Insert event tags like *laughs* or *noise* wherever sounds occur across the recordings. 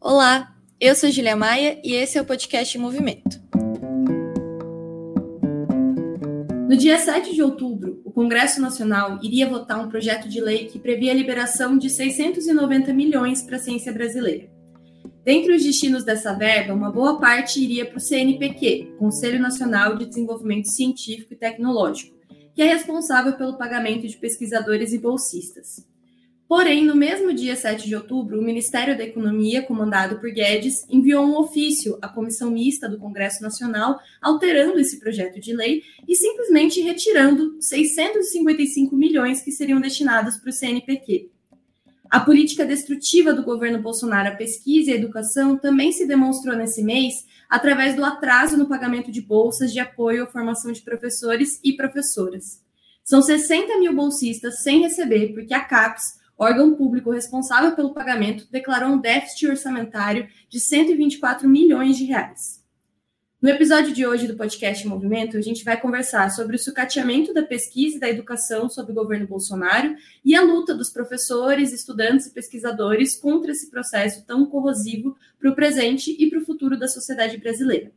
Olá, eu sou Julia Maia e esse é o podcast Movimento. No dia 7 de outubro, o Congresso Nacional iria votar um projeto de lei que previa a liberação de 690 milhões para a ciência brasileira. Dentre os destinos dessa verba, uma boa parte iria para o CNPq, Conselho Nacional de Desenvolvimento Científico e Tecnológico, que é responsável pelo pagamento de pesquisadores e bolsistas. Porém, no mesmo dia 7 de outubro, o Ministério da Economia, comandado por Guedes, enviou um ofício à Comissão Mista do Congresso Nacional, alterando esse projeto de lei e simplesmente retirando 655 milhões que seriam destinados para o CNPq. A política destrutiva do governo Bolsonaro à pesquisa e à educação também se demonstrou nesse mês através do atraso no pagamento de bolsas de apoio à formação de professores e professoras. São 60 mil bolsistas sem receber, porque a CAPES, órgão público responsável pelo pagamento, declarou um déficit orçamentário de 124 milhões de reais. No episódio de hoje do podcast Movimento, a gente vai conversar sobre o sucateamento da pesquisa e da educação sob o governo Bolsonaro e a luta dos professores, estudantes e pesquisadores contra esse processo tão corrosivo para o presente e para o futuro da sociedade brasileira.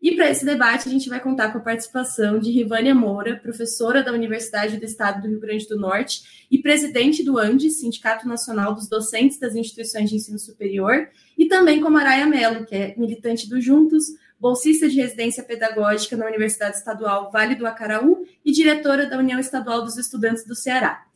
E para esse debate, a gente vai contar com a participação de Rivânia Moura, professora da Universidade do Estado do Rio Grande do Norte e presidente do ANDES, Sindicato Nacional dos Docentes das Instituições de Ensino Superior, e também com Maraia Mello, que é militante do Juntos, bolsista de residência pedagógica na Universidade Estadual Vale do Acaraú e diretora da União Estadual dos Estudantes do Ceará.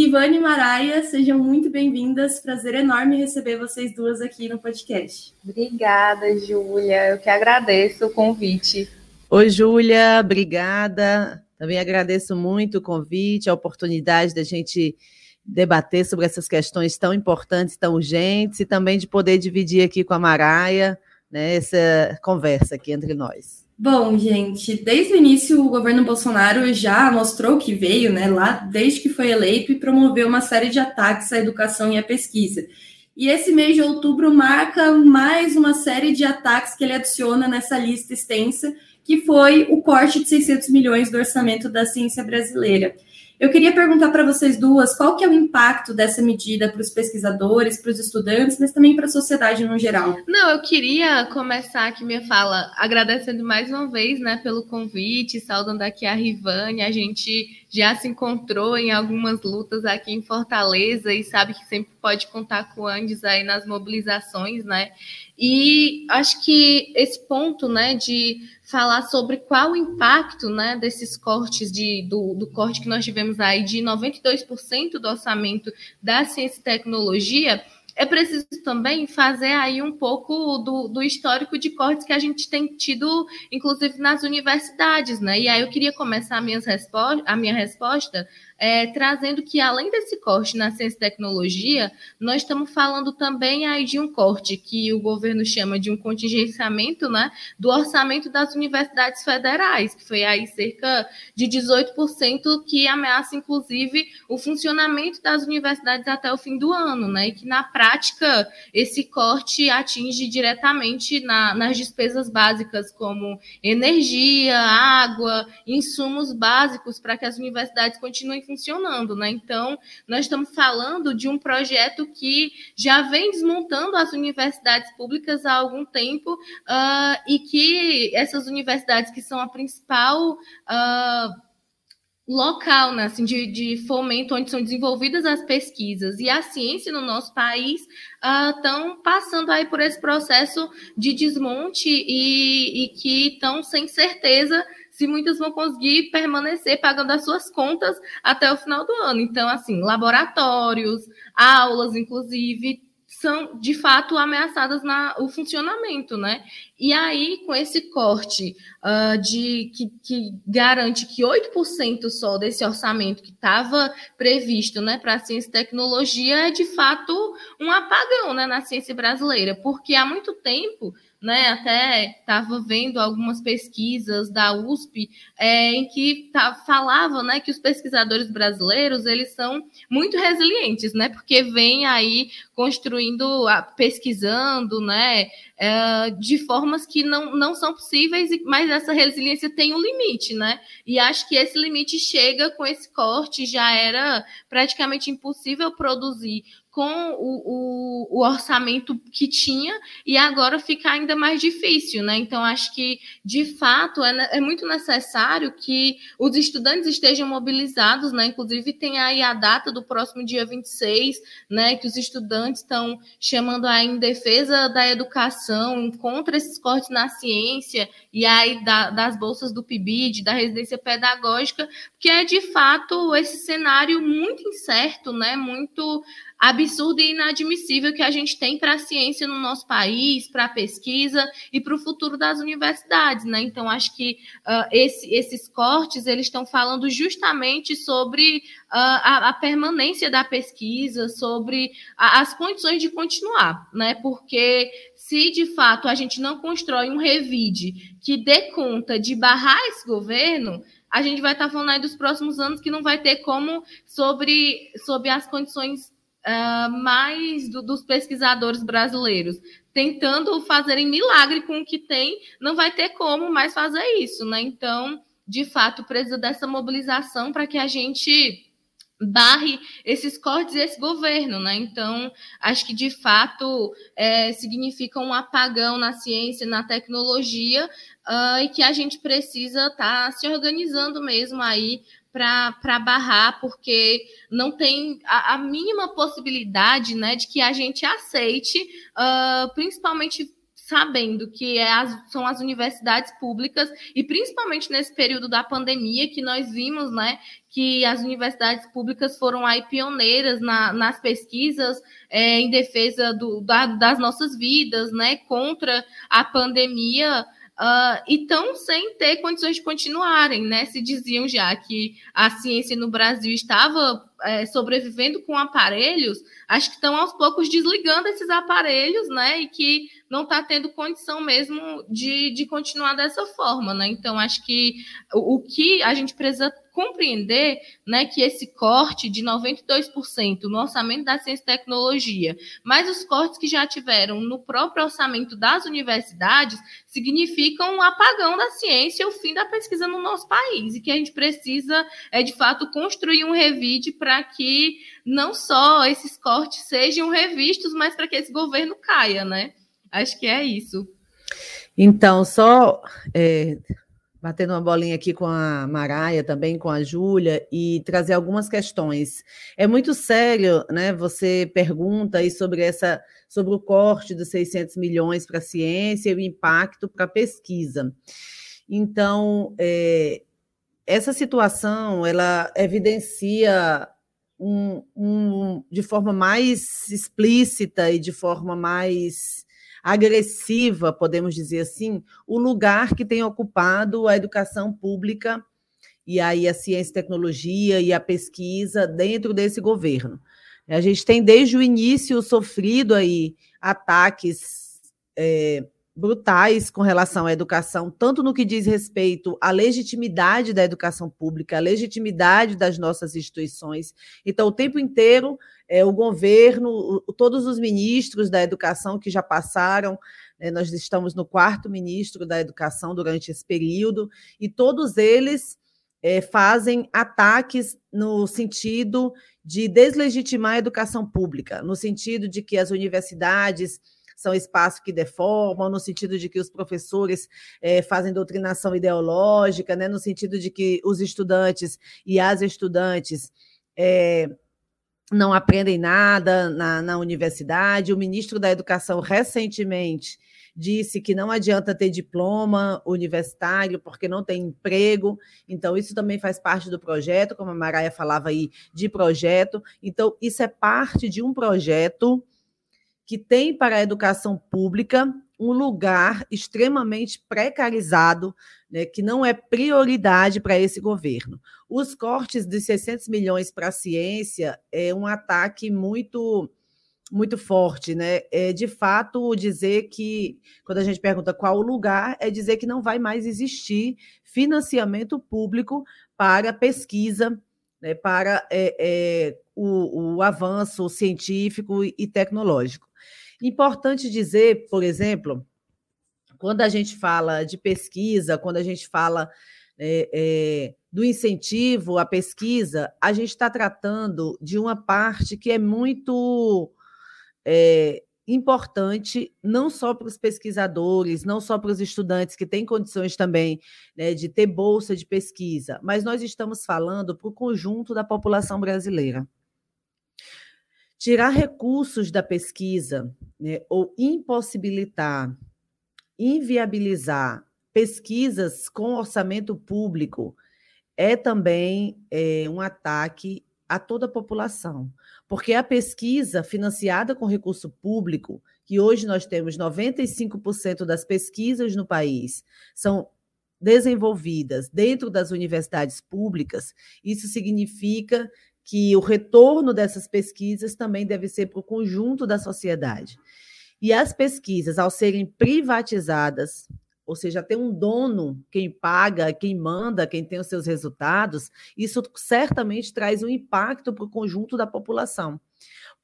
Ivane e Maraia, sejam muito bem-vindas. Prazer enorme receber vocês duas aqui no podcast. Obrigada, Júlia. Eu que agradeço o convite. Oi, Júlia, obrigada. Também agradeço muito o convite, a oportunidade da gente debater sobre essas questões tão importantes, tão urgentes, e também de poder dividir aqui com a Maraia né, essa conversa aqui entre nós. Bom, gente, desde o início o governo Bolsonaro já mostrou que veio, né, lá desde que foi eleito e promoveu uma série de ataques à educação e à pesquisa. E esse mês de outubro marca mais uma série de ataques que ele adiciona nessa lista extensa, que foi o corte de 600 milhões do orçamento da ciência brasileira. Eu queria perguntar para vocês duas qual que é o impacto dessa medida para os pesquisadores, para os estudantes, mas também para a sociedade no geral. Não, eu queria começar aqui minha fala agradecendo mais uma vez, né, pelo convite, saudando aqui a Rivane, a gente já se encontrou em algumas lutas aqui em Fortaleza e sabe que sempre pode contar com o Andes aí nas mobilizações, né? E acho que esse ponto, né, de falar sobre qual o impacto, né, desses cortes de, do, do corte que nós tivemos aí de 92% do orçamento da ciência e tecnologia, é preciso também fazer aí um pouco do, do, histórico de cortes que a gente tem tido, inclusive nas universidades, né? E aí eu queria começar a minha resposta, a minha resposta é, trazendo que além desse corte na ciência e tecnologia, nós estamos falando também aí de um corte que o governo chama de um contingenciamento né, do orçamento das universidades federais, que foi aí cerca de 18% que ameaça, inclusive, o funcionamento das universidades até o fim do ano, né? E que na prática esse corte atinge diretamente na, nas despesas básicas como energia, água, insumos básicos para que as universidades continuem funcionando, né? Então, nós estamos falando de um projeto que já vem desmontando as universidades públicas há algum tempo uh, e que essas universidades que são a principal uh, local, né, assim, de, de fomento onde são desenvolvidas as pesquisas e a ciência no nosso país estão uh, passando aí por esse processo de desmonte e, e que estão sem certeza se muitas vão conseguir permanecer pagando as suas contas até o final do ano. Então, assim, laboratórios, aulas, inclusive, são de fato ameaçadas na o funcionamento, né? E aí, com esse corte uh, de que, que, garante que 8% só desse orçamento que estava previsto né, para ciência e tecnologia é de fato um apagão né, na ciência brasileira, porque há muito tempo né? Até estava vendo algumas pesquisas da USP é, em que tá, falavam, né, que os pesquisadores brasileiros eles são muito resilientes, né? Porque vêm aí construindo, pesquisando, né? É, de formas que não, não são possíveis, mas essa resiliência tem um limite, né? E acho que esse limite chega com esse corte, já era praticamente impossível produzir com o, o, o, orçamento que tinha e agora fica ainda mais difícil, né? Então, acho que, de fato, é, é, muito necessário que os estudantes estejam mobilizados, né? Inclusive, tem aí a data do próximo dia 26, né? Que os estudantes estão chamando aí em defesa da educação, contra esses cortes na ciência e aí da, das bolsas do PIBID, da residência pedagógica, que é, de fato, esse cenário muito incerto, né? Muito absurdo e inadmissível que a gente tem para a ciência no nosso país, para a pesquisa e para o futuro das universidades, né? Então acho que uh, esse, esses cortes eles estão falando justamente sobre uh, a, a, permanência da pesquisa, sobre a, as condições de continuar, né? Porque se de fato a gente não constrói um revide que dê conta de barrar esse governo, a gente vai estar falando aí dos próximos anos que não vai ter como sobre, sobre as condições uh, mais do, dos pesquisadores brasileiros tentando fazerem milagre com o que tem, não vai ter como mais fazer isso, né? Então, de fato, precisa dessa mobilização para que a gente barre esses cortes e esse governo, né? Então, acho que de fato é, significa um apagão na ciência, na tecnologia, uh, e que a gente precisa estar tá se organizando mesmo aí para barrar, porque não tem a, a, mínima possibilidade né, de que a gente aceite, uh, principalmente sabendo que é as, são as universidades públicas, e principalmente nesse período da pandemia, que nós vimos né, que as universidades públicas foram aí pioneiras na, nas pesquisas é, em defesa do, da, das nossas vidas, né, contra a pandemia uh, e estão sem ter condições de continuarem, né? Se diziam já que a ciência no Brasil estava é, sobrevivendo com aparelhos, acho que estão aos poucos desligando esses aparelhos, né? E que não está tendo condição mesmo de, de continuar dessa forma, né? Então, acho que o, o que a gente precisa compreender né, que esse corte de 92% no orçamento da ciência e tecnologia, mais os cortes que já tiveram no próprio orçamento das universidades, significam um apagão da ciência e o fim da pesquisa no nosso país. E que a gente precisa, é, de fato, construir um revide para que não só esses cortes sejam revistos, mas para que esse governo caia, né? Acho que é isso. Então, só é, batendo uma bolinha aqui com a Maraia, também com a Júlia, e trazer algumas questões. É muito sério, né? Você pergunta aí sobre essa, sobre o corte dos 600 milhões para a ciência e o impacto para a pesquisa. Então, é, essa situação, ela evidencia um, um, de forma mais explícita e de forma mais agressiva, podemos dizer assim, o lugar que tem ocupado a educação pública e aí a ciência e tecnologia e a pesquisa dentro desse governo. A gente tem desde o início sofrido aí ataques é, brutais com relação à educação, tanto no que diz respeito à legitimidade da educação pública, à legitimidade das nossas instituições. Então, o tempo inteiro, é, o governo, o, todos os ministros da educação que já passaram, é, nós estamos no quarto ministro da educação durante esse período, e todos eles é, fazem ataques no sentido de deslegitimar a educação pública, no sentido de que as universidades são espaços que deformam, no sentido de que os professores é, fazem doutrinação ideológica, né, no sentido de que os estudantes e as estudantes é, não aprendem nada na, na universidade. O ministro da Educação, recentemente, disse que não adianta ter diploma universitário porque não tem emprego. Então, isso também faz parte do projeto, como a Maraia falava aí, de projeto. Então, isso é parte de um projeto que tem para a educação pública um lugar extremamente precarizado, né, que não é prioridade para esse governo. Os cortes de 600 milhões para a ciência é um ataque muito muito forte, né? É de fato dizer que quando a gente pergunta qual o lugar, é dizer que não vai mais existir financiamento público para pesquisa, né, para é, é, o, o avanço científico e tecnológico. Importante dizer, por exemplo, quando a gente fala de pesquisa, quando a gente fala é, é, do incentivo à pesquisa, a gente está tratando de uma parte que é muito é, importante, não só para os pesquisadores, não só para os estudantes que têm condições também né, de ter bolsa de pesquisa, mas nós estamos falando para o conjunto da população brasileira. Tirar recursos da pesquisa né, ou impossibilitar, inviabilizar pesquisas com orçamento público é também é, um ataque a toda a população, porque a pesquisa financiada com recurso público, que hoje nós temos 95% das pesquisas no país são desenvolvidas dentro das universidades públicas, isso significa que o retorno dessas pesquisas também deve ser para o conjunto da sociedade. E as pesquisas, ao serem privatizadas, ou seja, ter um dono, quem paga, quem manda, quem tem os seus resultados, isso certamente traz um impacto para o conjunto da população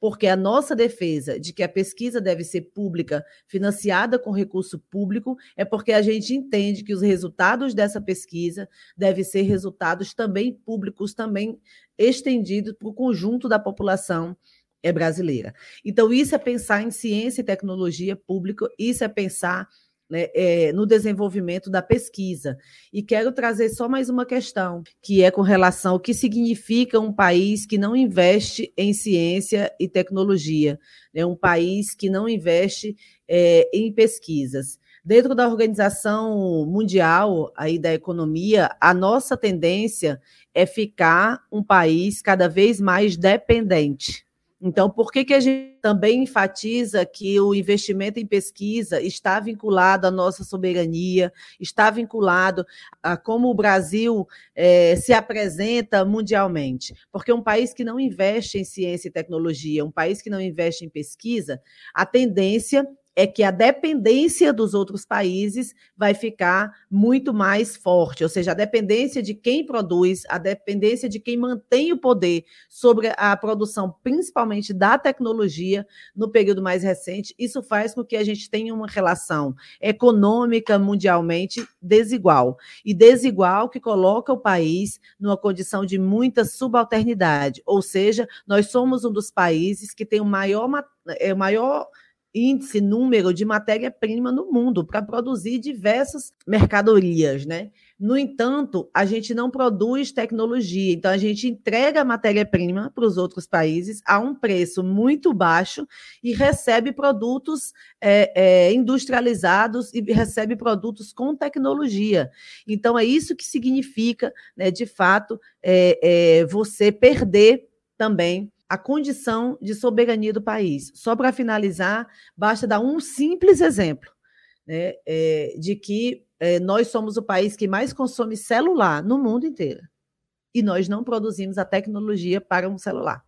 porque a nossa defesa de que a pesquisa deve ser pública, financiada com recurso público, é porque a gente entende que os resultados dessa pesquisa devem ser resultados também públicos, também estendidos para o conjunto da população é brasileira. Então, isso é pensar em ciência e tecnologia pública, isso é pensar né, é, no desenvolvimento da pesquisa. E quero trazer só mais uma questão, que é com relação ao que significa um país que não investe em ciência e tecnologia, né, um país que não investe é, em pesquisas. Dentro da Organização Mundial aí da Economia, a nossa tendência é ficar um país cada vez mais dependente então, por que, que a gente também enfatiza que o investimento em pesquisa está vinculado à nossa soberania, está vinculado a como o Brasil é, se apresenta mundialmente? Porque um país que não investe em ciência e tecnologia, um país que não investe em pesquisa, a tendência é que a dependência dos outros países vai ficar muito mais forte, ou seja, a dependência de quem produz, a dependência de quem mantém o poder sobre a produção, principalmente da tecnologia, no período mais recente, isso faz com que a gente tenha uma relação econômica mundialmente desigual. E desigual que coloca o país numa condição de muita subalternidade, ou seja, nós somos um dos países que tem o maior, é, o maior índice, número de matéria-prima no mundo para produzir diversas mercadorias, né? No entanto, a gente não produz tecnologia, então a gente entrega matéria-prima para os outros países a um preço muito baixo e recebe produtos é, é, industrializados e recebe produtos com tecnologia. Então é isso que significa, né, de fato, é, é você perder também a condição de soberania do país. Só para finalizar, basta dar um simples exemplo né, é, de que é, nós somos o país que mais consome celular no mundo inteiro. E nós não produzimos a tecnologia para um celular.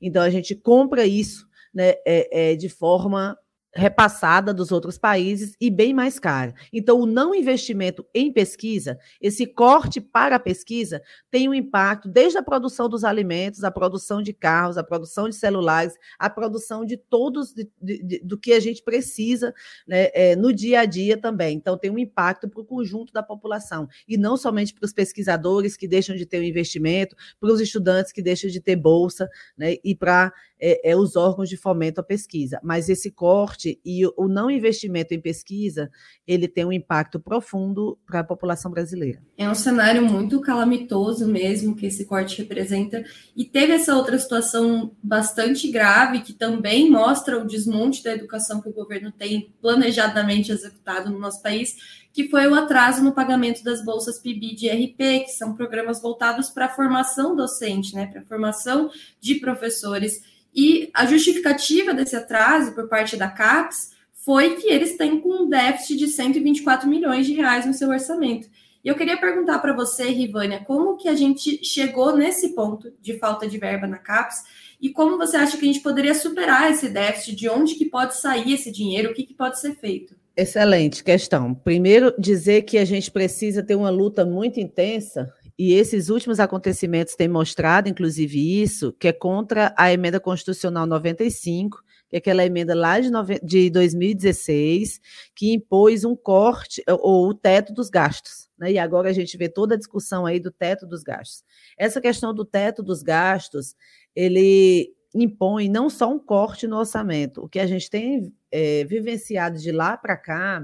Então, a gente compra isso né, é, é de forma repassada dos outros países e bem mais cara. Então, o não investimento em pesquisa, esse corte para a pesquisa, tem um impacto desde a produção dos alimentos, a produção de carros, a produção de celulares, a produção de todos de, de, de, do que a gente precisa né, é, no dia a dia também. Então, tem um impacto para o conjunto da população e não somente para os pesquisadores que deixam de ter o um investimento, para os estudantes que deixam de ter bolsa, né, e para é, é, os órgãos de fomento à pesquisa. Mas esse corte e o não investimento em pesquisa, ele tem um impacto profundo para a população brasileira. É um cenário muito calamitoso mesmo que esse corte representa. E teve essa outra situação bastante grave que também mostra o desmonte da educação que o governo tem planejadamente executado no nosso país, que foi o atraso no pagamento das bolsas PIB de RP, que são programas voltados para a formação docente, né, para a formação de professores. E a justificativa desse atraso por parte da CAPES foi que eles têm com um déficit de 124 milhões de reais no seu orçamento. E eu queria perguntar para você, Rivânia, como que a gente chegou nesse ponto de falta de verba na CAPES e como você acha que a gente poderia superar esse déficit, de onde que pode sair esse dinheiro, o que, que pode ser feito? Excelente questão. Primeiro, dizer que a gente precisa ter uma luta muito intensa e esses últimos acontecimentos têm mostrado, inclusive, isso, que é contra a emenda constitucional 95, que é aquela emenda lá de, de 2016, que impôs um corte ou o teto dos gastos. Né? E agora a gente vê toda a discussão aí do teto dos gastos. Essa questão do teto dos gastos, ele impõe não só um corte no orçamento, o que a gente tem é, vivenciado de lá para cá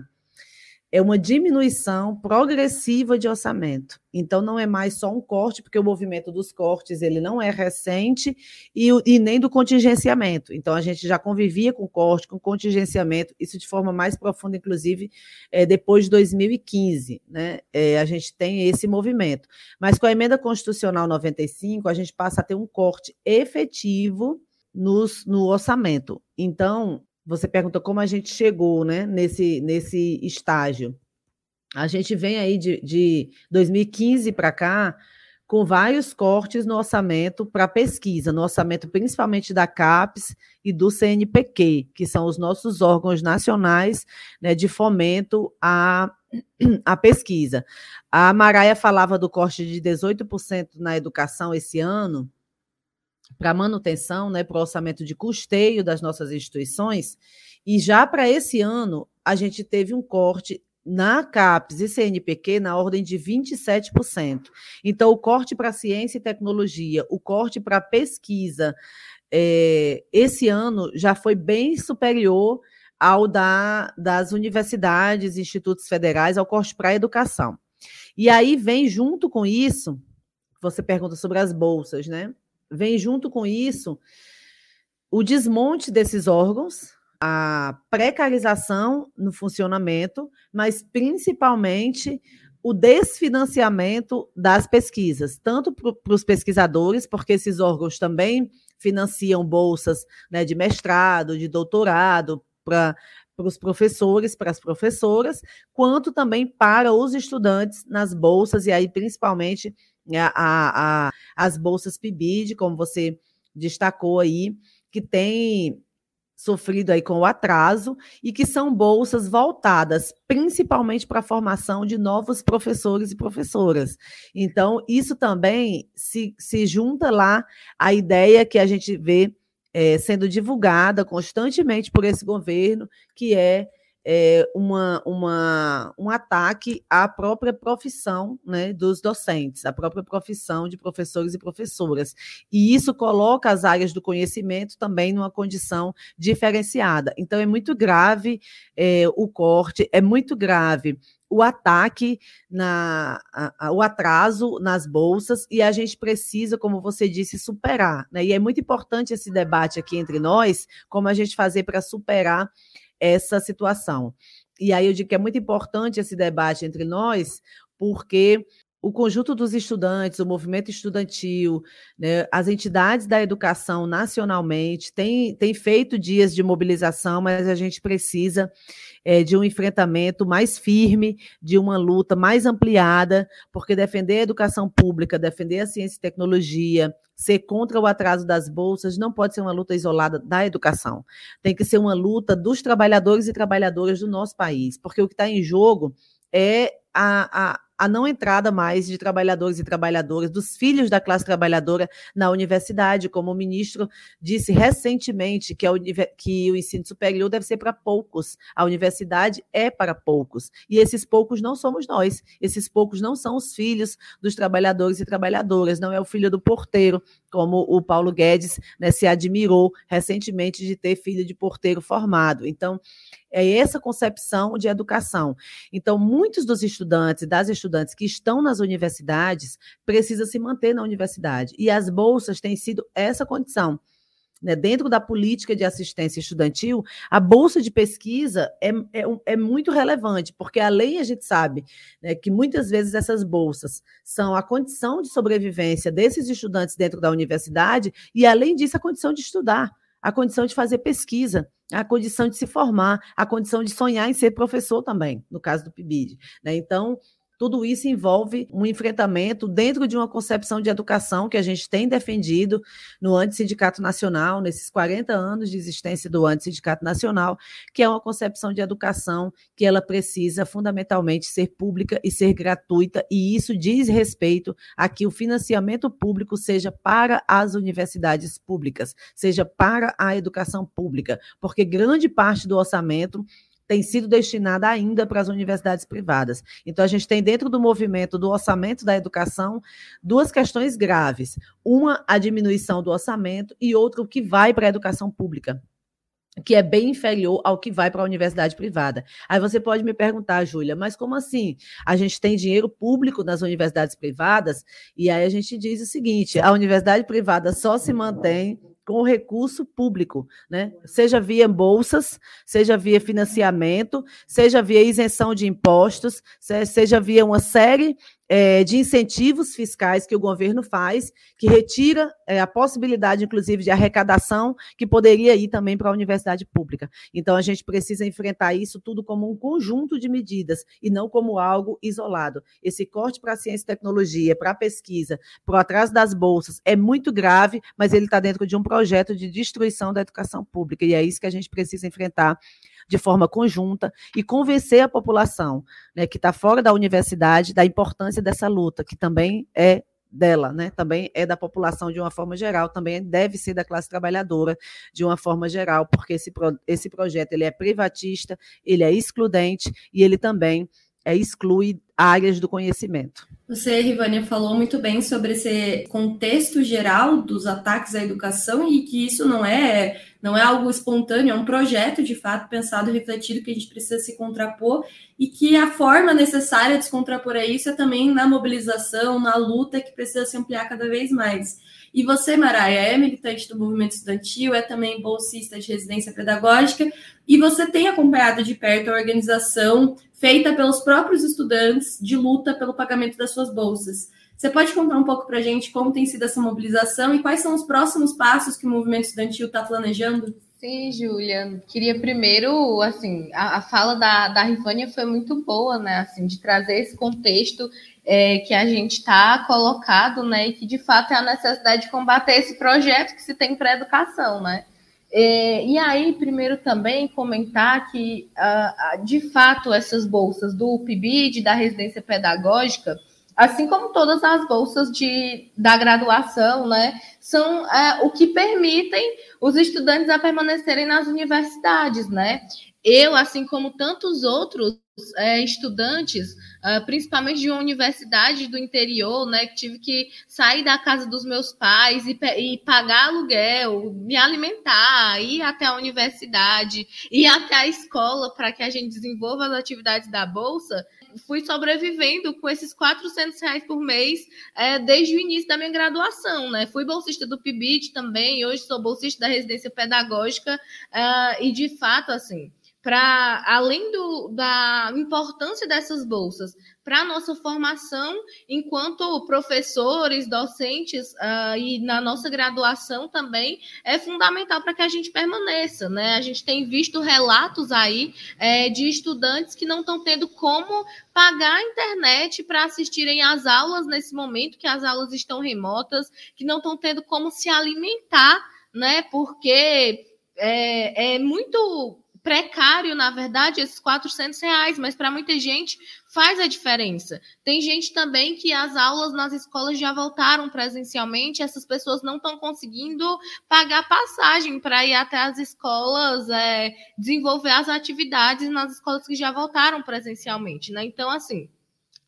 é uma diminuição progressiva de orçamento. Então, não é mais só um corte, porque o movimento dos cortes ele não é recente e, e, nem do contingenciamento. Então, a gente já convivia com corte, com contingenciamento, isso de forma mais profunda, inclusive, é, depois de 2015. Né? É, a gente tem esse movimento. Mas com a emenda constitucional 95, a gente passa a ter um corte efetivo nos, no orçamento. Então, você perguntou como a gente chegou né, nesse, nesse estágio. A gente vem aí de, de 2015 para cá com vários cortes no orçamento para pesquisa, no orçamento principalmente da CAPES e do CNPq, que são os nossos órgãos nacionais né, de fomento à, *clears throat* à pesquisa. A Maraia falava do corte de 18% na educação esse ano, para manutenção, né, para o orçamento de custeio das nossas instituições, e já para esse ano a gente teve um corte na CAPES e CNPq na ordem de 27%. Então, o corte para ciência e tecnologia, o corte para pesquisa, é, esse ano já foi bem superior ao da, das universidades, institutos federais, ao corte para a educação. E aí vem junto com isso, você pergunta sobre as bolsas, né? Vem junto com isso o desmonte desses órgãos, a precarização no funcionamento, mas principalmente o desfinanciamento das pesquisas, tanto para os pesquisadores, porque esses órgãos também financiam bolsas né, de mestrado, de doutorado, para os professores, para as professoras, quanto também para os estudantes nas bolsas, e aí principalmente a, a, a, as bolsas PIBID, como você destacou aí, que tem sofrido aí com o atraso e que são bolsas voltadas principalmente para a formação de novos professores e professoras. Então, isso também se, se junta lá à ideia que a gente vê é, sendo divulgada constantemente por esse governo, que é é, uma, uma, um ataque à própria profissão né, dos docentes, à própria profissão de professores e professoras. E isso coloca as áreas do conhecimento também numa condição diferenciada. Então, é muito grave é, o corte, é muito grave o ataque, na, a, a, o atraso nas bolsas, e a gente precisa, como você disse, superar. Né? E é muito importante esse debate aqui entre nós, como a gente fazer para superar essa situação. E aí eu digo que é muito importante esse debate entre nós, porque o conjunto dos estudantes, o movimento estudantil, né, as entidades da educação nacionalmente têm, têm feito dias de mobilização, mas a gente precisa é, de um enfrentamento mais firme, de uma luta mais ampliada, porque defender a educação pública, defender a ciência e tecnologia, ser contra o atraso das bolsas, não pode ser uma luta isolada da educação. Tem que ser uma luta dos trabalhadores e trabalhadoras do nosso país, porque o que está em jogo é a, a a não entrada mais de trabalhadores e trabalhadoras, dos filhos da classe trabalhadora na universidade, como o ministro disse recentemente, que, a, que o ensino superior deve ser para poucos, a universidade é para poucos. E esses poucos não somos nós, esses poucos não são os filhos dos trabalhadores e trabalhadoras, não é o filho do porteiro, como o Paulo Guedes né, se admirou recentemente de ter filho de porteiro formado. Então, é essa concepção de educação. Então, muitos dos estudantes, das estudantes que estão nas universidades, precisam se manter na universidade. E as bolsas têm sido essa condição. Né, dentro da política de assistência estudantil, a bolsa de pesquisa é, é, é, muito relevante, porque além a gente sabe né, que muitas vezes essas bolsas são a condição de sobrevivência desses estudantes dentro da universidade, e além disso, a condição de estudar a condição de fazer pesquisa, a condição de se formar, a condição de sonhar em ser professor também, no caso do PIBID. Né? Então, tudo isso envolve um enfrentamento dentro de uma concepção de educação que a gente tem defendido no Antissindicato Nacional, nesses 40 anos de existência do Antissindicato Nacional, que é uma concepção de educação que ela precisa fundamentalmente ser pública e ser gratuita, e isso diz respeito a que o financiamento público seja para as universidades públicas, seja para a educação pública, porque grande parte do orçamento tem sido destinada ainda para as universidades privadas. Então, a gente tem dentro do movimento do orçamento da educação duas questões graves. Uma, a diminuição do orçamento, e outra, o que vai para a educação pública que é bem inferior ao que vai para a universidade privada. Aí você pode me perguntar, Júlia, mas como assim? A gente tem dinheiro público nas universidades privadas, e aí a gente diz o seguinte: a universidade privada só se mantém com recurso público, né? Seja via bolsas, seja via financiamento, seja via isenção de impostos, seja via uma série é, de incentivos fiscais que o governo faz, que retira é, a possibilidade, inclusive, de arrecadação que poderia ir também para a universidade pública. Então, a gente precisa enfrentar isso tudo como um conjunto de medidas e não como algo isolado. Esse corte para a ciência e tecnologia, para a pesquisa, para o atraso das bolsas, é muito grave, mas ele está dentro de um projeto de destruição da educação pública, e é isso que a gente precisa enfrentar de forma conjunta e convencer a população né, que está fora da universidade da importância dessa luta, que também é dela, né? Também é da população de uma forma geral, também deve ser da classe trabalhadora de uma forma geral, porque esse, pro, esse projeto ele é privatista, ele é excludente e ele também é, exclui áreas do conhecimento. Você, Rivânia, falou muito bem sobre esse contexto geral dos ataques à educação e que isso não é não é algo espontâneo, é um projeto de fato pensado, refletido que a gente precisa se contrapor e que a forma necessária de se contrapor a isso é também na mobilização, na luta que precisa se ampliar cada vez mais. E você, Maraia, é militante do movimento estudantil, é também bolsista de residência pedagógica, e você tem acompanhado de perto a organização feita pelos próprios estudantes de luta pelo pagamento das suas bolsas. Você pode contar um pouco para a gente como tem sido essa mobilização e quais são os próximos passos que o movimento estudantil está planejando? Sim, Júlia. Queria primeiro, assim, a, a, fala da, da Rivânia foi muito boa, né? Assim, de trazer esse contexto é, que a gente está colocado, né? E que de fato é a necessidade de combater esse projeto que se tem para a educação, né? É, e aí, primeiro também comentar que, uh, de fato, essas bolsas do PIBID, da residência pedagógica, assim como todas as bolsas de, da graduação, né, são é, o que permitem os estudantes a permanecerem nas universidades, né? Eu, assim como tantos outros é, estudantes, uh, principalmente de uma universidade do interior, né, que tive que sair da casa dos meus pais e, e pagar aluguel, me alimentar, ir até a universidade, ir até a escola para que a gente desenvolva as atividades da bolsa, fui sobrevivendo com esses 400 reais por mês é, desde o início da minha graduação, né? Fui bolsista do PIBIT também, hoje sou bolsista da residência pedagógica uh, e de fato, assim, para além do, da importância dessas bolsas para a nossa formação enquanto professores, docentes uh, e na nossa graduação também é fundamental para que a gente permaneça. Né? A gente tem visto relatos aí é, de estudantes que não estão tendo como pagar a internet para assistirem às aulas nesse momento que as aulas estão remotas, que não estão tendo como se alimentar, né? Porque é, é muito precário, na verdade, esses 400 reais, mas para muita gente faz a diferença. Tem gente também que as aulas nas escolas já voltaram presencialmente, essas pessoas não estão conseguindo pagar passagem para ir até as escolas, é, desenvolver as atividades nas escolas que já voltaram presencialmente, né? Então, assim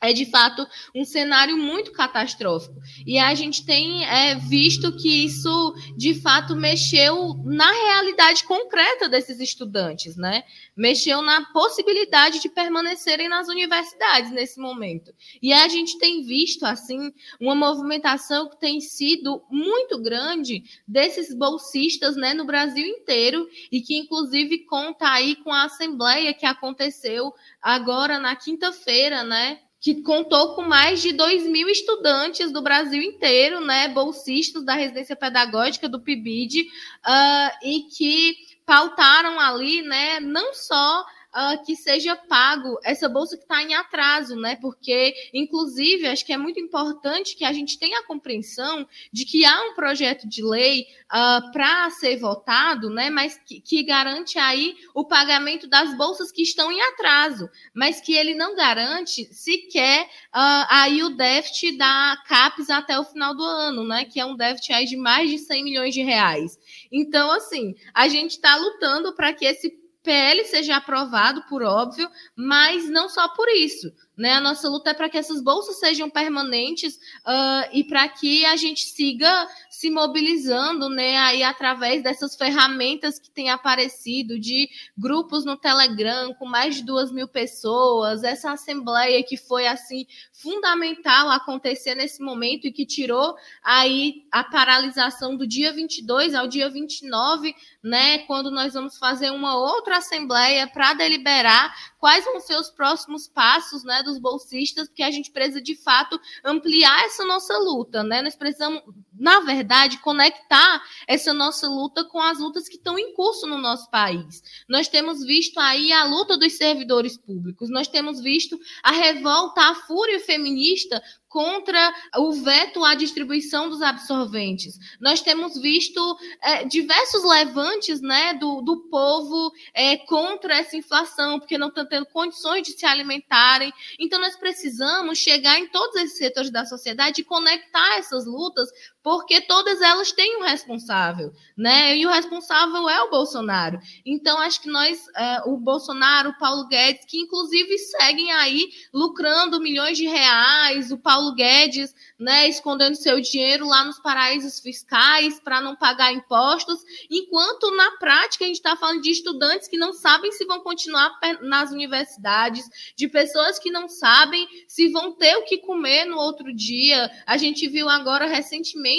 é de fato um cenário muito catastrófico. E a gente tem é, visto que isso de fato mexeu na realidade concreta desses estudantes, né? Mexeu na possibilidade de permanecerem nas universidades nesse momento. E a gente tem visto assim uma movimentação que tem sido muito grande desses bolsistas, né, no Brasil inteiro e que inclusive conta aí com a assembleia que aconteceu agora na quinta-feira, né? Que contou com mais de 2 mil estudantes do Brasil inteiro, né, bolsistas da residência pedagógica do PIBID, uh, e que pautaram ali, né, não só uh, que seja pago essa bolsa que está em atraso, né? Porque, inclusive, acho que é muito importante que a gente tenha a compreensão de que há um projeto de lei uh, ah, para ser votado, né? Mas que, que garante aí o pagamento das bolsas que estão em atraso, mas que ele não garante sequer uh, aí o déficit da CAPES até o final do ano, né? Que é um déficit aí de mais de 100 milhões de reais. Então, assim, a gente está lutando para que esse PL seja aprovado, por óbvio, mas não só por isso. Né? A nossa luta é para que essas bolsas sejam permanentes uh, e para que a gente siga se mobilizando né, aí através dessas ferramentas que têm aparecido, de grupos no Telegram com mais de duas mil pessoas, essa assembleia que foi assim fundamental acontecer nesse momento e que tirou aí a paralisação do dia 22 ao dia 29, né, quando nós vamos fazer uma outra assembleia para deliberar quais vão ser os próximos passos né, dos bolsistas, porque a gente precisa de fato ampliar essa nossa luta, né? Nós precisamos, na verdade, conectar essa nossa luta com as lutas que estão em curso no nosso país. Nós temos visto aí a luta dos servidores públicos, nós temos visto a revolta, a fúria feminista contra o veto à distribuição dos absorventes. Nós temos visto é, diversos levantes né, do, do povo é, contra essa inflação, porque não estão tendo condições de se alimentarem. Então, nós precisamos chegar em todos esses setores da sociedade e conectar essas lutas porque todas elas têm um responsável, né? E o responsável é o Bolsonaro. Então, acho que nós, é, o Bolsonaro, o Paulo Guedes, que inclusive seguem aí lucrando milhões de reais, o Paulo Guedes, né, escondendo seu dinheiro lá nos paraísos fiscais para não pagar impostos, enquanto na prática a gente está falando de estudantes que não sabem se vão continuar nas universidades, de pessoas que não sabem se vão ter o que comer no outro dia. A gente viu agora recentemente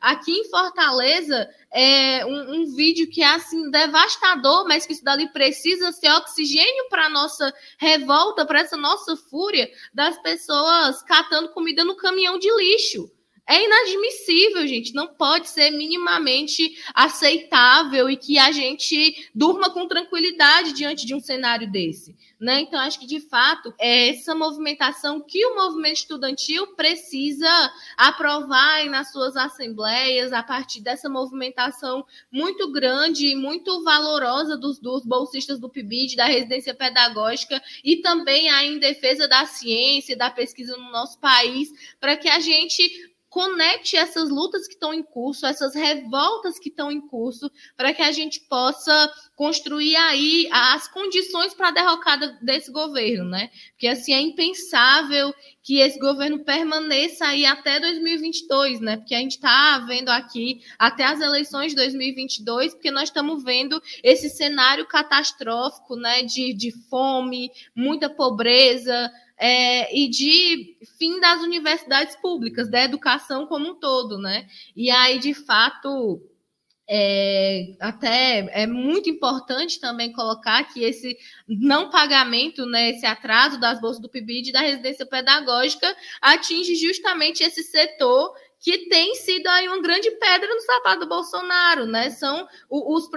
aqui em Fortaleza é, um, um, vídeo que é assim devastador, mas que isso dali precisa ser oxigênio para nossa revolta, para essa nossa fúria das pessoas catando comida no caminhão de lixo. É inadmissível, gente. Não pode ser minimamente aceitável e que a gente durma com tranquilidade diante de um cenário desse. Né? Então, acho que, de fato, é essa movimentação que o movimento estudantil precisa aprovar nas suas assembleias, a partir dessa movimentação muito grande e muito valorosa dos, dos bolsistas do PIBID, da residência pedagógica, e também aí em defesa da ciência, da pesquisa no nosso país, para que a gente conecte essas lutas que estão em curso, essas revoltas que estão em curso, para que a gente possa construir aí as condições para a derrocada desse governo, né? Porque assim é impensável que esse governo permaneça aí até 2022, né? Porque a gente está vendo aqui até as eleições de 2022, porque nós estamos vendo esse cenário catastrófico, né? De, de fome, muita pobreza, é, e de fim das universidades públicas, da educação como um todo, né? E aí, de fato, é, até é muito importante também colocar que esse não pagamento, né, esse atraso das bolsas do PIBID e da residência pedagógica atinge justamente esse setor que tem sido aí uma grande pedra no sapato do Bolsonaro, né? São os,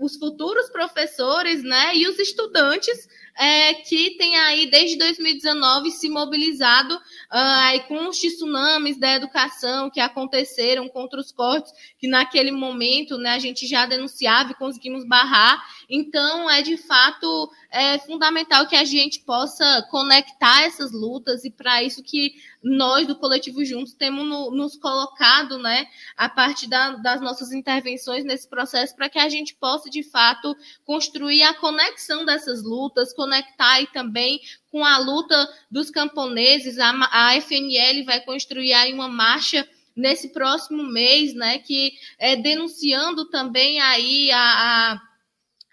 os futuros professores, né, e os estudantes é, que tem aí desde 2019 se mobilizado uh, aí com os tsunamis da educação que aconteceram contra os cortes, que naquele momento né, a gente já denunciava e conseguimos barrar. Então, é de fato é fundamental que a gente possa conectar essas lutas, e para isso que nós do Coletivo Juntos temos no, nos colocado né, a partir da, das nossas intervenções nesse processo, para que a gente possa, de fato, construir a conexão dessas lutas, conectar aí também com a luta dos camponeses. A, a FNL vai construir aí uma marcha nesse próximo mês, né, que é denunciando também aí a, a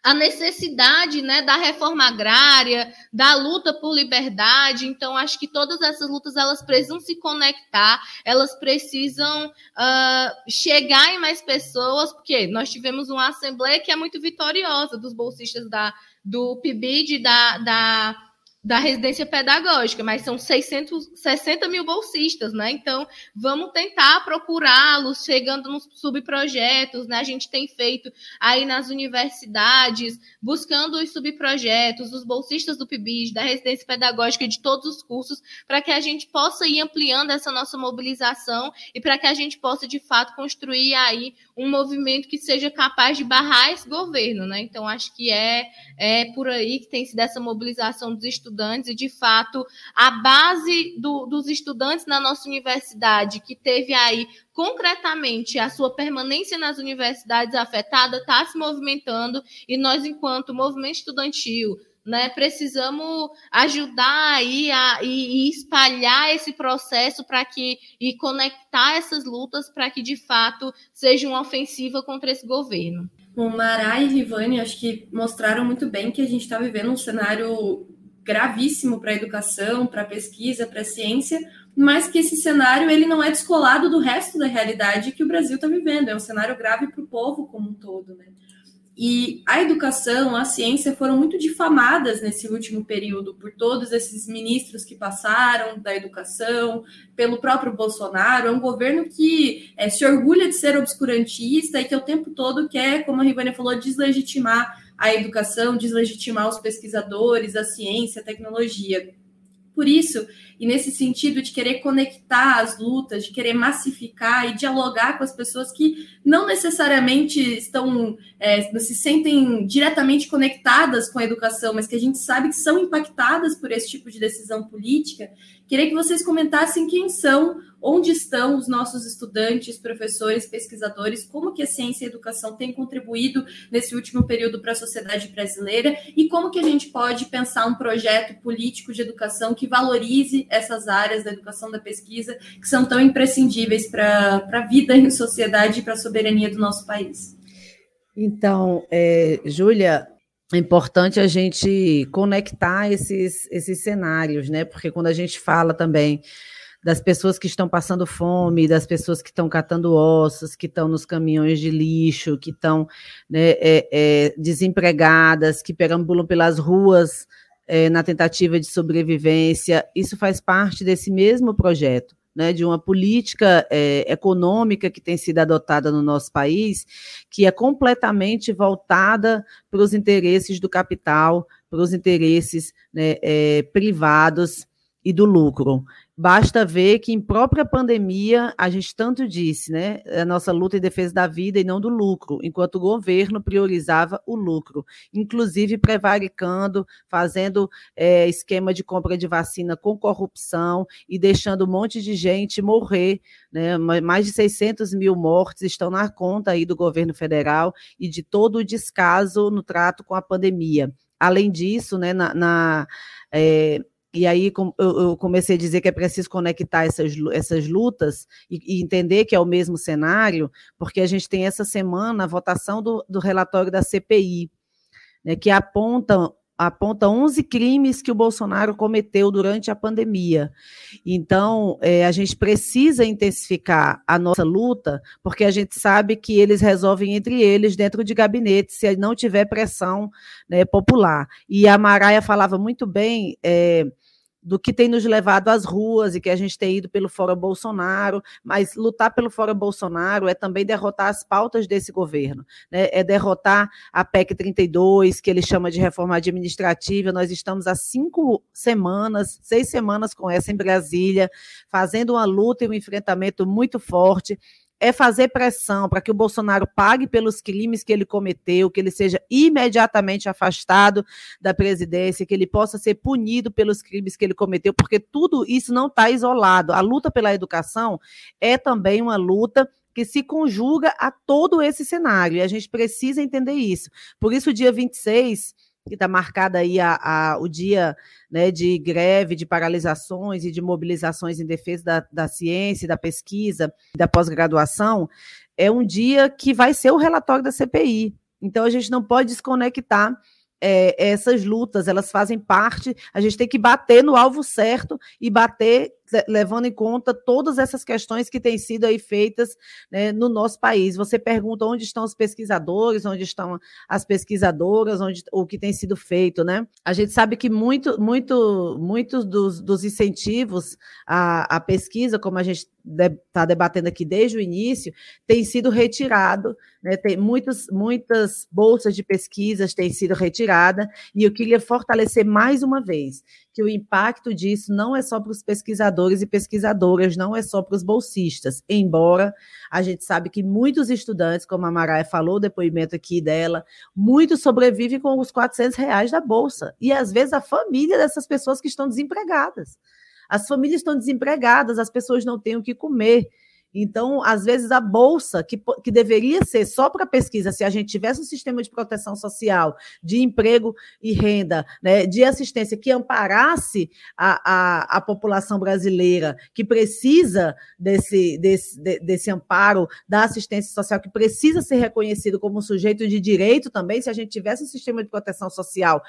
a necessidade né, da reforma agrária, da luta por liberdade. Então, acho que todas essas lutas elas precisam se conectar, elas precisam uh, chegar em mais pessoas, porque nós tivemos uma assembleia que é muito vitoriosa dos bolsistas da, do PIBID, da, da da residência pedagógica, mas são 660 mil bolsistas, né? Então, vamos tentar procurá-los, chegando nos subprojetos, né? A gente tem feito aí nas universidades, buscando os subprojetos, os bolsistas do PIBID, da residência pedagógica, de todos os cursos, para que a gente possa ir ampliando essa nossa mobilização e para que a gente possa, de fato, construir aí um movimento que seja capaz de barrar esse governo, né? Então, acho que é, é por aí que tem sido essa mobilização dos estudantes estudantes, e de fato a base do, dos estudantes na nossa universidade, que teve aí concretamente a sua permanência nas universidades afetada, está se movimentando, e nós, enquanto movimento estudantil, né, precisamos ajudar aí a, e, e espalhar esse processo para que e conectar essas lutas para que de fato seja uma ofensiva contra esse governo. Bom, Mará e Rivane acho que mostraram muito bem que a gente está vivendo um cenário gravíssimo para a educação, para a pesquisa, para a ciência, mas que esse cenário ele não é descolado do resto da realidade que o Brasil está vivendo. É um cenário grave para o povo como um todo, né? E a educação, a ciência foram muito difamadas nesse último período por todos esses ministros que passaram da educação, pelo próprio Bolsonaro. É um governo que é, se orgulha de ser obscurantista e que o tempo todo quer, como a Rivânia falou, deslegitimar a educação, deslegitimar os pesquisadores, a ciência, a tecnologia. Por isso, e nesse sentido de querer conectar as lutas, de querer massificar e dialogar com as pessoas que não necessariamente estão, é, se sentem diretamente conectadas com a educação, mas que a gente sabe que são impactadas por esse tipo de decisão política, queria que vocês comentassem quem são onde estão os nossos estudantes, professores, pesquisadores, como que a ciência e a educação têm contribuído nesse último período para a sociedade brasileira e como que a gente pode pensar um projeto político de educação que valorize essas áreas da educação, da pesquisa, que são tão imprescindíveis para a vida em sociedade e para a soberania do nosso país. Então, é, Júlia, é importante a gente conectar esses, esses cenários, né? Porque quando a gente fala também das pessoas que estão passando fome, das pessoas que estão catando ossos, que estão nos caminhões de lixo, que estão né, é, é, desempregadas, que perambulam pelas ruas é, na tentativa de sobrevivência. Isso faz parte desse mesmo projeto. Né, de uma política é, econômica que tem sido adotada no nosso país, que é completamente voltada para os interesses do capital, para os interesses né, é, privados e do lucro. Basta ver que em própria pandemia a gente tanto disse, né? A nossa luta em defesa da vida e não do lucro, enquanto o governo priorizava o lucro, inclusive prevaricando, fazendo é, esquema de compra de vacina com corrupção e deixando um monte de gente morrer, né? Mais de 600 mil mortes estão na conta aí do governo federal e de todo o descaso no trato com a pandemia. Além disso, né, na, na é, e aí eu comecei a dizer que é preciso conectar essas, essas lutas e, e, entender que é o mesmo cenário, porque a gente tem essa semana a votação do, do relatório da CPI, né, que aponta aponta 11 crimes que o Bolsonaro cometeu durante a pandemia. Então, é, a gente precisa intensificar a nossa luta, porque a gente sabe que eles resolvem entre eles dentro de gabinete, se não tiver pressão né, popular. E a Maraia falava muito bem. É, do que tem nos levado às ruas e que a gente tem ido pelo Fora Bolsonaro, mas lutar pelo Fora Bolsonaro é também derrotar as pautas desse governo, né? é derrotar a PEC 32, que ele chama de reforma administrativa. Nós estamos há cinco semanas, seis semanas com essa em Brasília, fazendo uma luta e um enfrentamento muito forte é fazer pressão para que o Bolsonaro pague pelos crimes que ele cometeu, que ele seja imediatamente afastado da presidência, que ele possa ser punido pelos crimes que ele cometeu, porque tudo isso não está isolado. A luta pela educação é também uma luta que se conjuga a todo esse cenário, e a gente precisa entender isso. Por isso, dia 26 que está marcada aí a, a, o dia né, de greve, de paralisações e de mobilizações em defesa da, da ciência, da pesquisa, da pós-graduação, é um dia que vai ser o relatório da CPI. Então, a gente não pode desconectar é, essas lutas, elas fazem parte, a gente tem que bater no alvo certo e bater levando em conta todas essas questões que têm sido aí feitas né, no nosso país. Você pergunta onde estão os pesquisadores, onde estão as pesquisadoras, onde o que tem sido feito, né? A gente sabe que muito, muito, muitos dos, dos incentivos à, à pesquisa, como a gente está debatendo aqui desde o início, tem sido retirado, né? tem muitos, muitas bolsas de pesquisas têm sido retiradas, e eu queria fortalecer mais uma vez que o impacto disso não é só para os pesquisadores e pesquisadoras, não é só para os bolsistas, embora a gente sabe que muitos estudantes, como a Maraia falou, o depoimento aqui dela, muitos sobrevivem com os 400 reais da bolsa, e às vezes a família dessas pessoas que estão desempregadas. As famílias estão desempregadas, as pessoas não têm o que comer. Então, às vezes, a bolsa, que, que deveria ser só para pesquisa, se a gente tivesse um sistema de proteção social, de emprego e renda, né, de assistência que amparasse a, a, a população brasileira que precisa desse, desse, desse amparo da assistência social, que precisa ser reconhecido como sujeito de direito também, se a gente tivesse um sistema de proteção social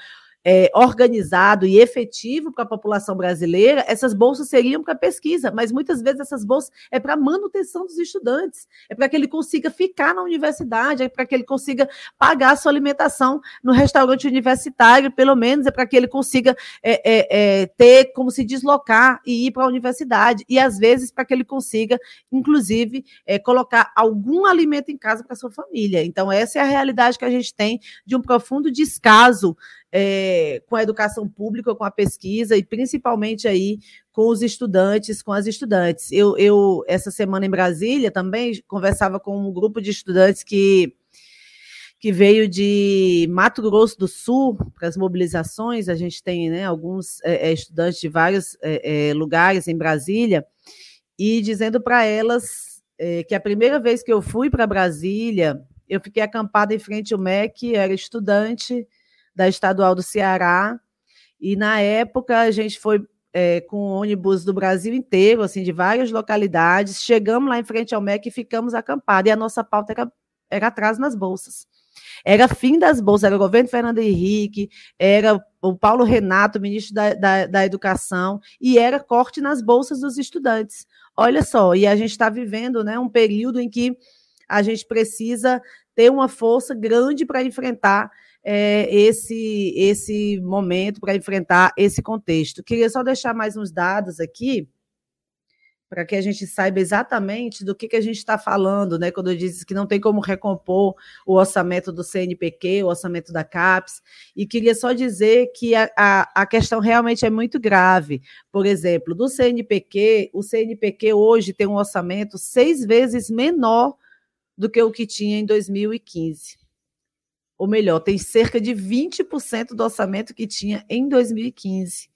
é, organizado e efetivo para a população brasileira, essas bolsas seriam para pesquisa, mas muitas vezes essas bolsas é para manutenção dos estudantes, é para que ele consiga ficar na universidade, é para que ele consiga pagar a sua alimentação no restaurante universitário, pelo menos, é para que ele consiga é, é, é, ter como se deslocar e ir para a universidade, e às vezes para que ele consiga, inclusive, é, colocar algum alimento em casa para sua família. Então, essa é a realidade que a gente tem de um profundo descaso é, com a educação pública, com a pesquisa e principalmente aí com os estudantes, com as estudantes. Eu, eu essa semana em Brasília também conversava com um grupo de estudantes que que veio de Mato Grosso do Sul para as mobilizações. A gente tem né, alguns é, é estudantes de vários é, é, lugares em Brasília e dizendo para elas é, que a primeira vez que eu fui para Brasília, eu fiquei acampada em frente ao MEC, era estudante, da Estadual do Ceará. E na época a gente foi é, com ônibus do Brasil inteiro, assim, de várias localidades. Chegamos lá em frente ao MEC e ficamos acampados. E a nossa pauta era, era atrás nas bolsas. Era fim das bolsas, era o governo Fernando Henrique, era o Paulo Renato, ministro da, da, da Educação, e era corte nas bolsas dos estudantes. Olha só, e a gente está vivendo né, um período em que a gente precisa ter uma força grande para enfrentar é, esse, esse momento, para enfrentar esse contexto. Queria só deixar mais uns dados aqui, para que a gente saiba exatamente do que, que a gente está falando, né? Quando eu disse que não tem como recompor o orçamento do CNPq, o orçamento da CAPES, e queria só dizer que a, a, a questão realmente é muito grave. Por exemplo, do CNPq, o CNPq hoje tem um orçamento seis vezes menor do que o que tinha em 2015 ou melhor, tem cerca de 20% do orçamento que tinha em 2015.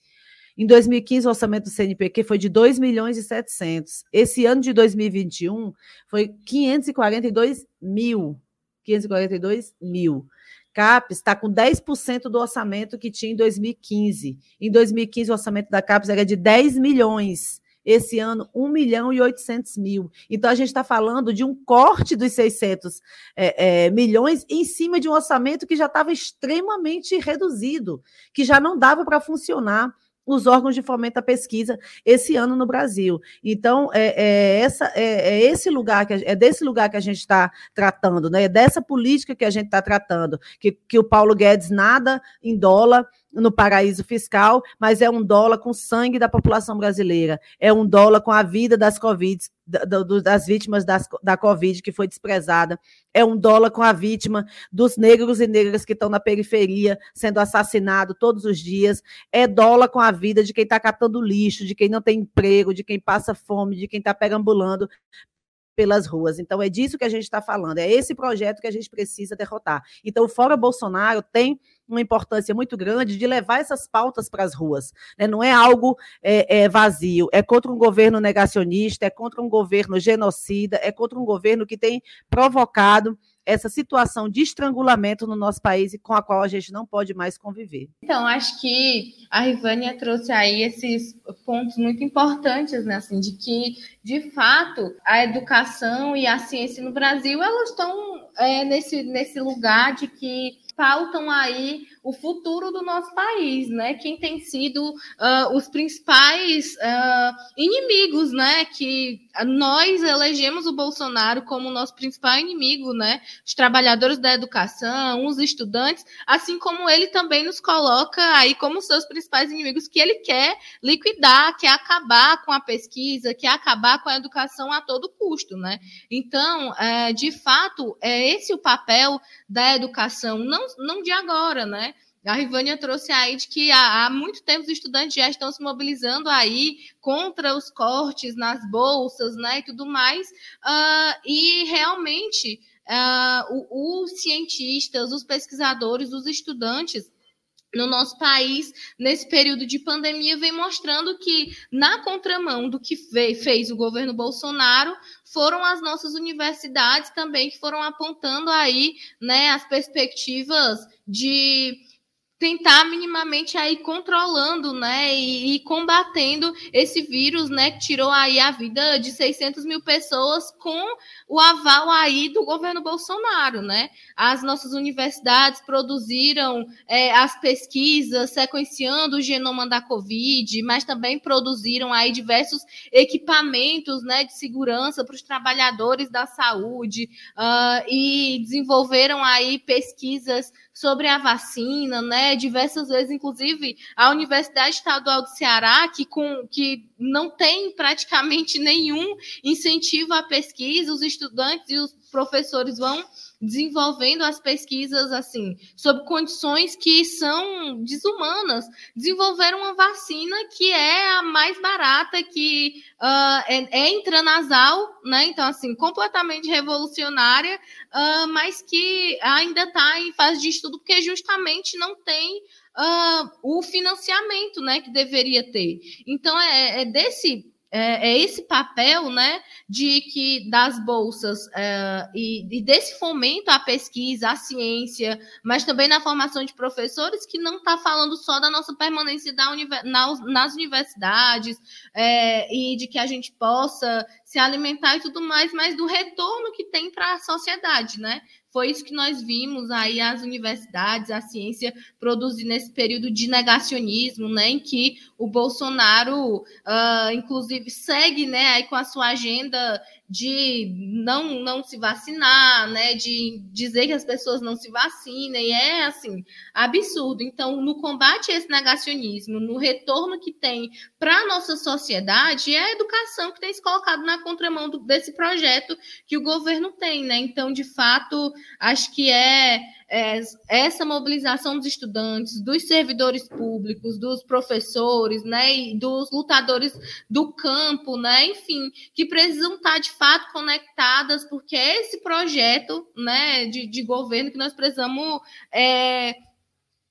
Em 2015, o orçamento do CNPq foi de 2 milhões e 700. Esse ano de 2021 foi 542 mil. 542 mil. CAPES está com 10% do orçamento que tinha em 2015. Em 2015, o orçamento da CAPES era de 10 milhões esse ano 1 milhão e 800 mil. Então, a gente está falando de um corte dos 600 é, é, milhões em cima de um orçamento que já estava extremamente reduzido, que já não dava para funcionar os órgãos de fomento à pesquisa esse ano no Brasil. Então, é, é essa, é, é, esse lugar, que, é desse lugar que a gente está tratando, né? é dessa política que a gente está tratando, que, que o Paulo Guedes nada em dólar, no paraíso fiscal, mas é um dólar com sangue da população brasileira, é um dólar com a vida das Covid, das vítimas das, da Covid que foi desprezada, é um dólar com a vítima dos negros e negras que estão na periferia sendo assassinados todos os dias, é dólar com a vida de quem está catando lixo, de quem não tem emprego, de quem passa fome, de quem está perambulando pelas ruas. Então, é disso que a gente está falando, é esse projeto que a gente precisa derrotar. Então, o Fora Bolsonaro tem uma importância muito grande de levar essas pautas para as ruas. Né? Não é algo é, é, vazio, é contra um governo negacionista, é contra um governo genocida, é contra um governo que tem provocado essa situação de estrangulamento no nosso país e com a qual a gente não pode mais conviver. Então, acho que a Rivânia trouxe aí esses pontos muito importantes, né, assim, de que, de fato, a educação e a ciência no Brasil, elas estão é, nesse, nesse lugar de que pautam aí o futuro do nosso país, né? Quem tem sido uh, os principais uh, inimigos, né? Que nós elegemos o Bolsonaro como nosso principal inimigo, né? Os trabalhadores da educação, os estudantes, assim como ele também nos coloca aí como seus principais inimigos que ele quer liquidar, quer acabar com a pesquisa, quer acabar com a educação a todo custo, né? Então, é, de fato, é esse o papel da educação, não, não de agora, né? A Rivânia trouxe aí de que há, muito tempo os estudantes já estão se mobilizando aí contra os cortes nas bolsas, né, e tudo mais. Uh, e realmente uh, os cientistas, os pesquisadores, os estudantes no nosso país, nesse período de pandemia, vem mostrando que, na contramão do que fez o governo Bolsonaro, foram as nossas universidades também que foram apontando aí né, as perspectivas de tentar minimamente aí controlando, né, e, e, combatendo esse vírus, né, que tirou aí a vida de 600 mil pessoas com o aval aí do governo Bolsonaro, né? As nossas universidades produziram é, as pesquisas sequenciando o genoma da Covid, mas também produziram aí diversos equipamentos, né, de segurança para os trabalhadores da saúde uh, e desenvolveram aí pesquisas sobre a vacina, né? Diversas vezes, inclusive, a Universidade Estadual do Ceará, que, com, que não tem praticamente *laughs* nenhum incentivo à pesquisa, os estudantes e os professores vão desenvolvendo as pesquisas assim, sob condições que são desumanas. Desenvolveram uma vacina que é a mais barata, que uh, é, é, intranasal, né? Então, assim, completamente revolucionária, uh, mas que ainda está em fase de estudo, porque justamente não tem uh, o financiamento né, que deveria ter. Então, é, é desse é, é, esse papel né, de que das bolsas é, e, e, desse fomento à pesquisa, à ciência, mas também na formação de professores, que não está falando só da nossa permanência da na, nas universidades é, e de que a gente possa se alimentar e tudo mais, mas do retorno que tem para a sociedade, né? Foi isso que nós vimos aí as universidades, a ciência produzir nesse período de negacionismo, né, em que o Bolsonaro, uh, inclusive, segue, né, aí com a sua agenda de não, não se vacinar, né, de dizer que as pessoas não se vacinem, é assim, absurdo. Então, no combate a esse negacionismo, no retorno que tem para a nossa sociedade, é a educação que tem se colocado na contramão do, desse projeto que o governo tem, né? Então, de fato, acho que é é, essa mobilização dos estudantes, dos servidores públicos, dos professores, né, e dos lutadores do campo, né, enfim, que precisam estar de fato conectadas, porque é esse projeto, né, de, de governo que nós precisamos é,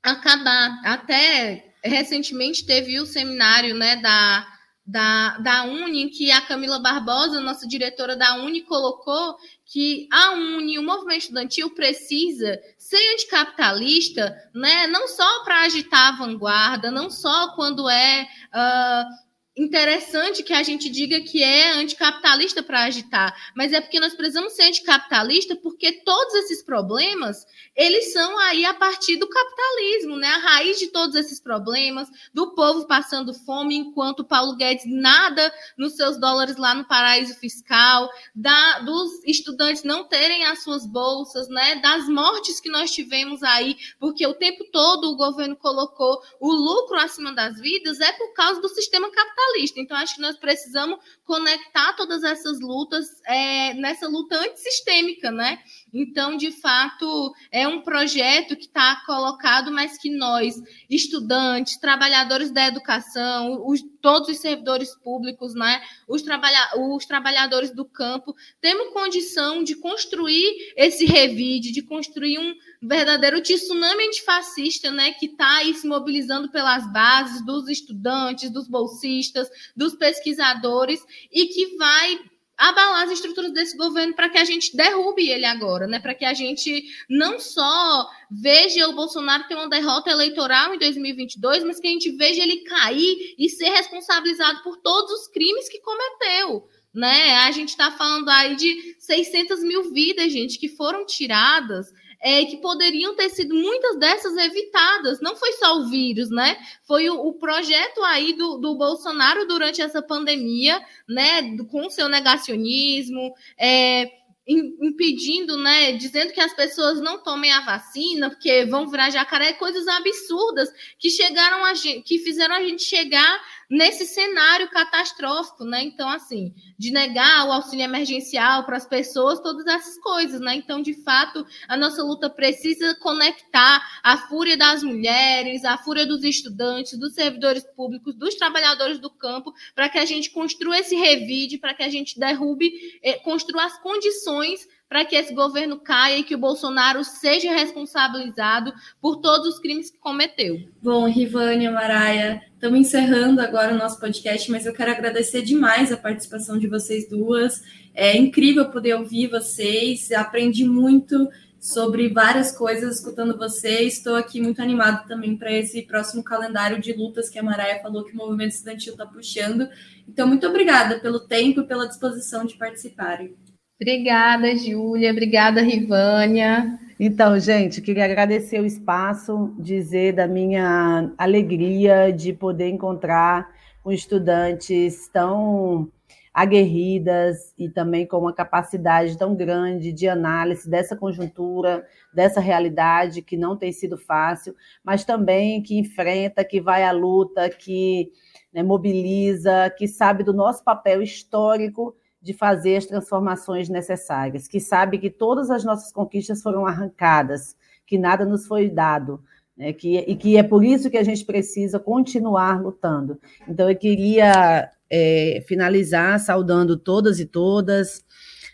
acabar. Até recentemente teve o seminário, né, da da, da Uni, que a Camila Barbosa, nossa diretora da Uni, colocou que a Uni, o movimento estudantil, precisa ser anticapitalista, né? não só para agitar a vanguarda, não só quando é. Uh, interessante que a gente diga que é anticapitalista para agitar, mas é porque nós precisamos ser anticapitalista porque todos esses problemas, eles são aí a partir do capitalismo, né? A raiz de todos esses problemas, do povo passando fome enquanto Paulo Guedes nada nos seus dólares lá no paraíso fiscal, da, dos estudantes não terem as suas bolsas, né? Das mortes que nós tivemos aí, porque o tempo todo o governo colocou o lucro acima das vidas, é por causa do sistema capitalista capitalista. Então, acho que nós precisamos conectar todas essas lutas é, nessa luta antissistêmica, né? Então, de fato, é um projeto que está colocado, mas que nós, estudantes, trabalhadores da educação, os, todos os servidores públicos, né, os, trabalha, os trabalhadores do campo, temos condição de construir esse revide, de construir um verdadeiro tsunami antifascista, né, que está aí se mobilizando pelas bases dos estudantes, dos bolsistas, dos pesquisadores, e que vai abalar as estruturas desse governo para que a gente derrube ele agora, né? Para que a gente não só veja o Bolsonaro ter uma derrota eleitoral em 2022, mas que a gente veja ele cair e ser responsabilizado por todos os crimes que cometeu. Né? A gente está falando aí de 600 mil vidas, gente, que foram tiradas é, que poderiam ter sido muitas dessas evitadas. Não foi só o vírus, né? Foi o, o projeto aí do, do Bolsonaro durante essa pandemia, né? Com seu negacionismo, é, impedindo, né, dizendo que as pessoas não tomem a vacina porque vão virar jacaré, coisas absurdas que chegaram a gente, que fizeram a gente chegar nesse cenário catastrófico, né? Então, assim, de negar o auxílio emergencial para as pessoas, todas essas coisas, né? Então, de fato, a nossa luta precisa conectar a fúria das mulheres, a fúria dos estudantes, dos servidores públicos, dos trabalhadores do campo, para que a gente construa esse revide, para que a gente derrube, eh, construa as condições para que esse governo caia e que o Bolsonaro seja responsabilizado por todos os crimes que cometeu. Bom, Rivânia, Maraia, estamos encerrando agora o nosso podcast, mas eu quero agradecer demais a participação de vocês duas. É incrível poder ouvir vocês, aprendi muito sobre várias coisas escutando vocês. Estou aqui muito animado também para esse próximo calendário de lutas que a Maraia falou que o movimento estudantil está puxando. Então, muito obrigada pelo tempo e pela disposição de participarem. Obrigada, Júlia. Obrigada, Rivânia. Então, gente, queria agradecer o espaço, dizer da minha alegria de poder encontrar com estudantes tão aguerridas e também com uma capacidade tão grande de análise dessa conjuntura, dessa realidade que não tem sido fácil, mas também que enfrenta, que vai à luta, que né, mobiliza, que sabe do nosso papel histórico de fazer as transformações necessárias, que sabe que todas as nossas conquistas foram arrancadas, que nada nos foi dado, né, que, e que é por isso que a gente precisa continuar lutando. Então, eu queria é, finalizar saudando todas e todas,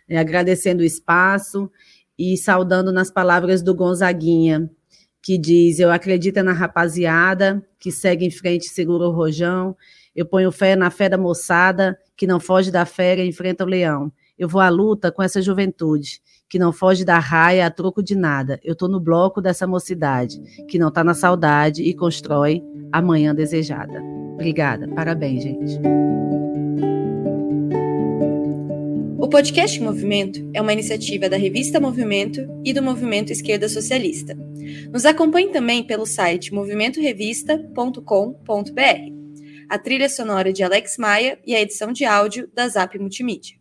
é, agradecendo o espaço e saudando nas palavras do Gonzaguinha, que diz: Eu acredito na rapaziada que segue em frente, segura o rojão. Eu ponho fé na fé da moçada que não foge da fera e enfrenta o leão. Eu vou à luta com essa juventude, que não foge da raia a troco de nada. Eu estou no bloco dessa mocidade, que não está na saudade e constrói a manhã desejada. Obrigada. Parabéns, gente. O podcast Movimento é uma iniciativa da revista Movimento e do Movimento Esquerda Socialista. Nos acompanhe também pelo site movimentorevista.com.br a trilha sonora de Alex Maia e a edição de áudio da Zap Multimídia.